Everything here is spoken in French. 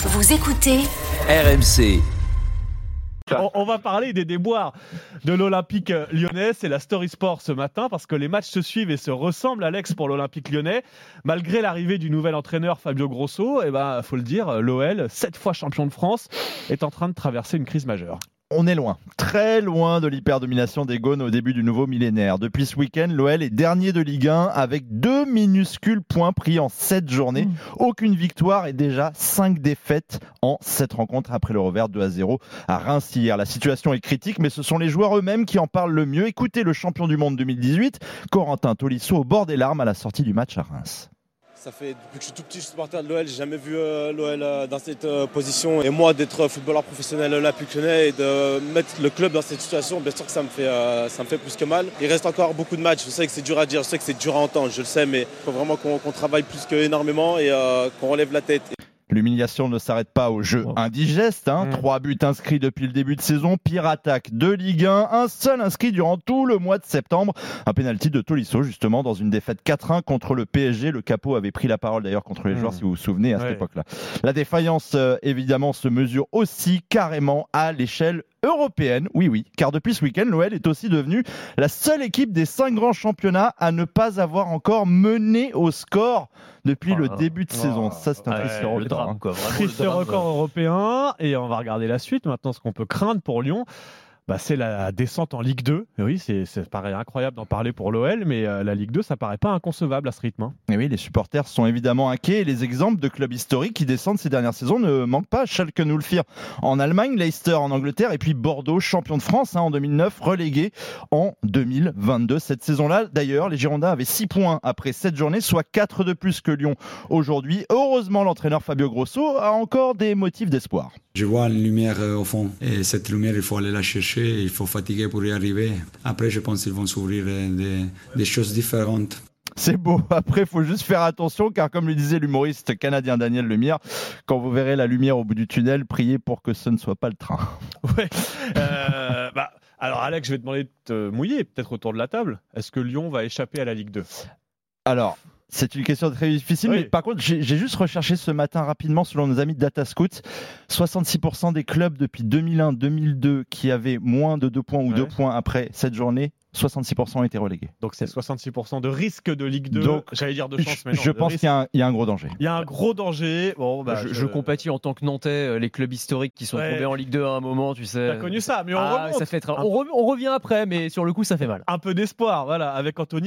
Vous écoutez RMC. On, on va parler des déboires de l'Olympique lyonnais. C'est la Story Sport ce matin parce que les matchs se suivent et se ressemblent, Alex, pour l'Olympique lyonnais. Malgré l'arrivée du nouvel entraîneur Fabio Grosso, eh ben, faut le dire, l'OL, sept fois champion de France, est en train de traverser une crise majeure. On est loin, très loin de l'hyperdomination des Gaunes au début du nouveau millénaire. Depuis ce week-end, l'OL est dernier de Ligue 1 avec deux minuscules points pris en sept journées. Aucune victoire et déjà cinq défaites en sept rencontres après le revers 2 à 0 à Reims hier. La situation est critique, mais ce sont les joueurs eux-mêmes qui en parlent le mieux. Écoutez le champion du monde 2018, Corentin Tolisso, au bord des larmes à la sortie du match à Reims. Ça fait depuis que je suis tout petit, je suis supporter de l'OL, j'ai jamais vu euh, l'OL euh, dans cette euh, position. Et moi, d'être footballeur professionnel olympique lyonnais et de mettre le club dans cette situation, bien sûr que ça me fait, ça me fait plus que mal. Il reste encore beaucoup de matchs. Je sais que c'est dur à dire, je sais que c'est dur à entendre, je le sais, mais il faut vraiment qu'on travaille plus qu'énormément et qu'on relève la tête. L'humiliation ne s'arrête pas au jeu indigeste. Hein. Trois buts inscrits depuis le début de saison. Pire attaque de Ligue 1. Un seul inscrit durant tout le mois de septembre. Un pénalty de Tolisso, justement, dans une défaite 4-1 contre le PSG. Le capot avait pris la parole d'ailleurs contre les joueurs, si vous vous souvenez, à cette époque-là. La défaillance, euh, évidemment, se mesure aussi carrément à l'échelle européenne. Oui, oui, car depuis ce week-end, l'OL est aussi devenu la seule équipe des cinq grands championnats à ne pas avoir encore mené au score depuis le début de saison. Ça, c'est un triste record. Hein. Triste record européen. Et on va regarder la suite. Maintenant, ce qu'on peut craindre pour Lyon, bah, c'est la descente en Ligue 2. Et oui, c'est, ça paraît incroyable d'en parler pour l'OL, mais euh, la Ligue 2, ça paraît pas inconcevable à ce rythme. Hein. Et oui, les supporters sont évidemment inquiets. Et les exemples de clubs historiques qui descendent ces dernières saisons ne manquent pas. Schalke nous le firent en Allemagne, Leicester en Angleterre, et puis Bordeaux, champion de France hein, en 2009, relégué en 2022. Cette saison-là, d'ailleurs, les Girondins avaient 6 points après 7 journées, soit 4 de plus que Lyon aujourd'hui. Heureusement, l'entraîneur Fabio Grosso a encore des motifs d'espoir. Je vois une lumière euh, au fond, et cette lumière, il faut aller la chercher il faut fatiguer pour y arriver. Après, je pense qu'ils vont s'ouvrir des, des choses différentes. C'est beau. Après, il faut juste faire attention, car comme le disait l'humoriste canadien Daniel Lemire, quand vous verrez la lumière au bout du tunnel, priez pour que ce ne soit pas le train. Ouais. Euh, bah, alors, Alex, je vais te demander de te mouiller, peut-être autour de la table. Est-ce que Lyon va échapper à la Ligue 2 Alors, c'est une question très difficile, mais par contre, j'ai juste recherché ce matin rapidement, selon nos amis de DataScout, 66% des clubs depuis 2001-2002 qui avaient moins de 2 points ou 2 points après cette journée 66% ont été relégués. Donc c'est 66% de risque de Ligue 2. Donc j'allais dire de chance, mais je pense qu'il y, a un gros danger. Il y a un gros danger. Bon, bah, je, compatis en tant que Nantais euh, les clubs historiques qui sont tombés en Ligue 2 à un moment, tu sais. T'as connu ça, mais on ah, remonte. Ça fait on, on revient après, mais sur le coup ça fait mal. Un peu d'espoir, voilà, avec Anthony.